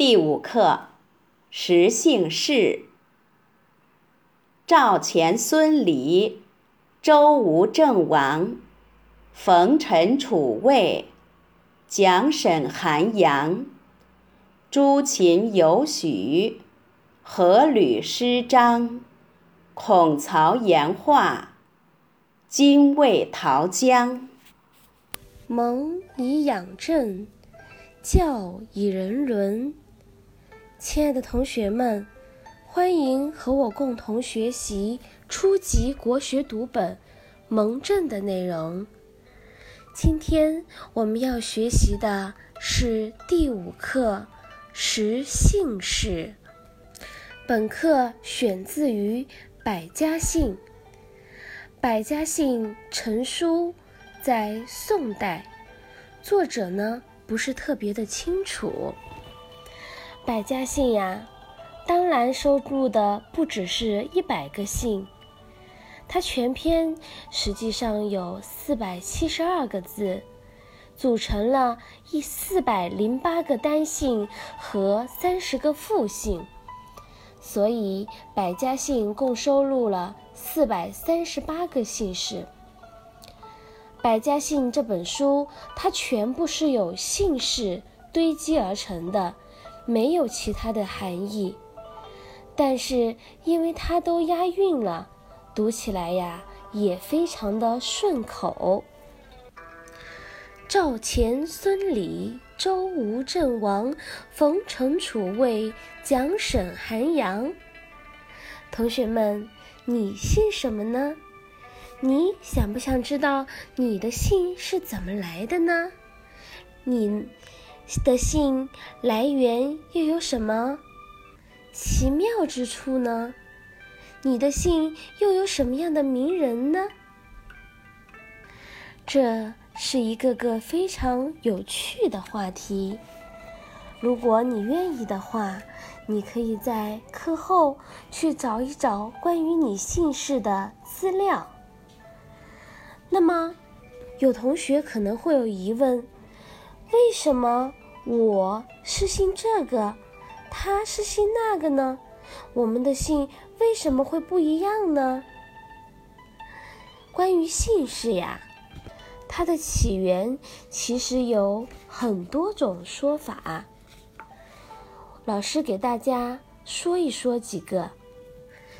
第五课，实姓氏。赵钱孙李，周吴郑王，冯陈楚卫，蒋沈韩杨，朱秦尤许，何吕施张，孔曹颜华，精卫陶姜。蒙以养正，教以人伦。亲爱的同学们，欢迎和我共同学习初级国学读本《蒙正》的内容。今天我们要学习的是第五课《识姓氏》。本课选自于《百家姓》。《百家姓》成书。在宋代，作者呢不是特别的清楚。百家姓呀，当然收录的不只是一百个姓，它全篇实际上有四百七十二个字，组成了一四百零八个单姓和三十个复姓，所以百家姓共收录了四百三十八个姓氏。《百家姓》这本书，它全部是由姓氏堆积而成的，没有其他的含义。但是因为它都押韵了，读起来呀也非常的顺口。赵钱孙李，周吴郑王，冯陈楚卫，蒋沈韩杨。同学们，你姓什么呢？你想不想知道你的姓是怎么来的呢？你的姓来源又有什么奇妙之处呢？你的姓又有什么样的名人呢？这是一个个非常有趣的话题。如果你愿意的话，你可以在课后去找一找关于你姓氏的资料。那么，有同学可能会有疑问：为什么我是姓这个，他是姓那个呢？我们的姓为什么会不一样呢？关于姓氏呀，它的起源其实有很多种说法。老师给大家说一说几个。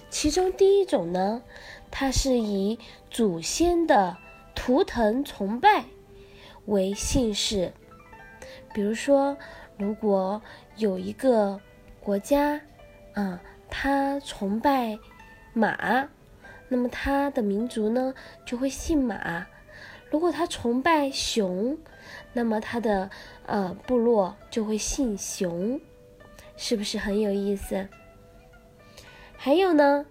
其中第一种呢，它是以祖先的图腾崇拜为姓氏。比如说，如果有一个国家，啊，他崇拜马，那么他的民族呢就会姓马；如果他崇拜熊，那么他的呃部落就会姓熊，是不是很有意思？还有呢，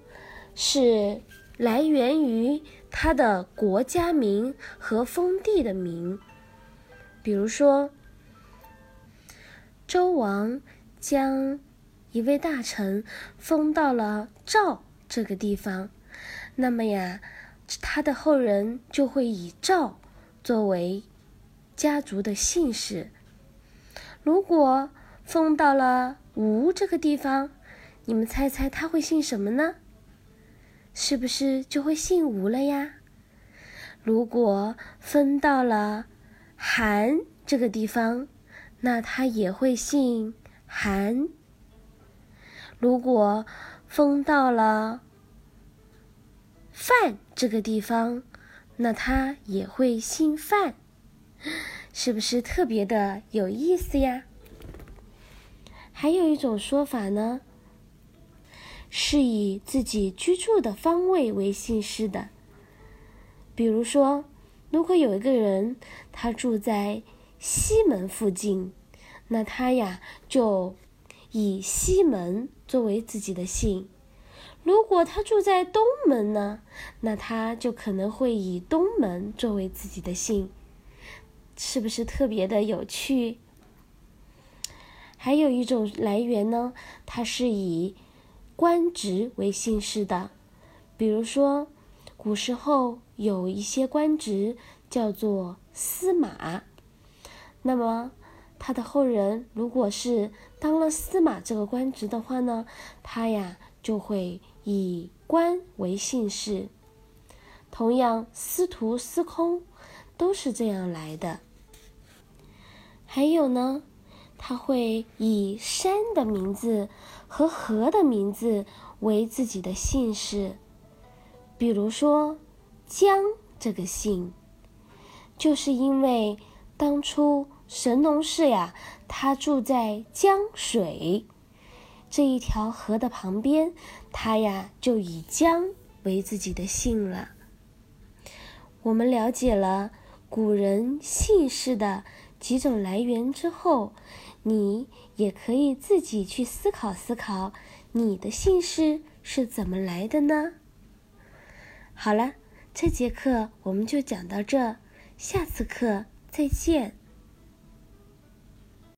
是来源于他的国家名和封地的名。比如说，周王将一位大臣封到了赵这个地方，那么呀，他的后人就会以赵作为家族的姓氏。如果封到了吴这个地方，你们猜猜他会姓什么呢？是不是就会姓吴了呀？如果分到了韩这个地方，那他也会姓韩。如果封到了范这个地方，那他也会姓范，是不是特别的有意思呀？还有一种说法呢。是以自己居住的方位为姓氏的。比如说，如果有一个人他住在西门附近，那他呀就以西门作为自己的姓；如果他住在东门呢，那他就可能会以东门作为自己的姓，是不是特别的有趣？还有一种来源呢，它是以。官职为姓氏的，比如说，古时候有一些官职叫做司马，那么他的后人如果是当了司马这个官职的话呢，他呀就会以官为姓氏。同样，司徒、司空都是这样来的。还有呢，他会以山的名字和河的名字为自己的姓氏，比如说江这个姓，就是因为当初。神农氏呀，他住在江水这一条河的旁边，他呀就以江为自己的姓了。我们了解了古人姓氏的几种来源之后，你也可以自己去思考思考，你的姓氏是怎么来的呢？好了，这节课我们就讲到这，下次课再见。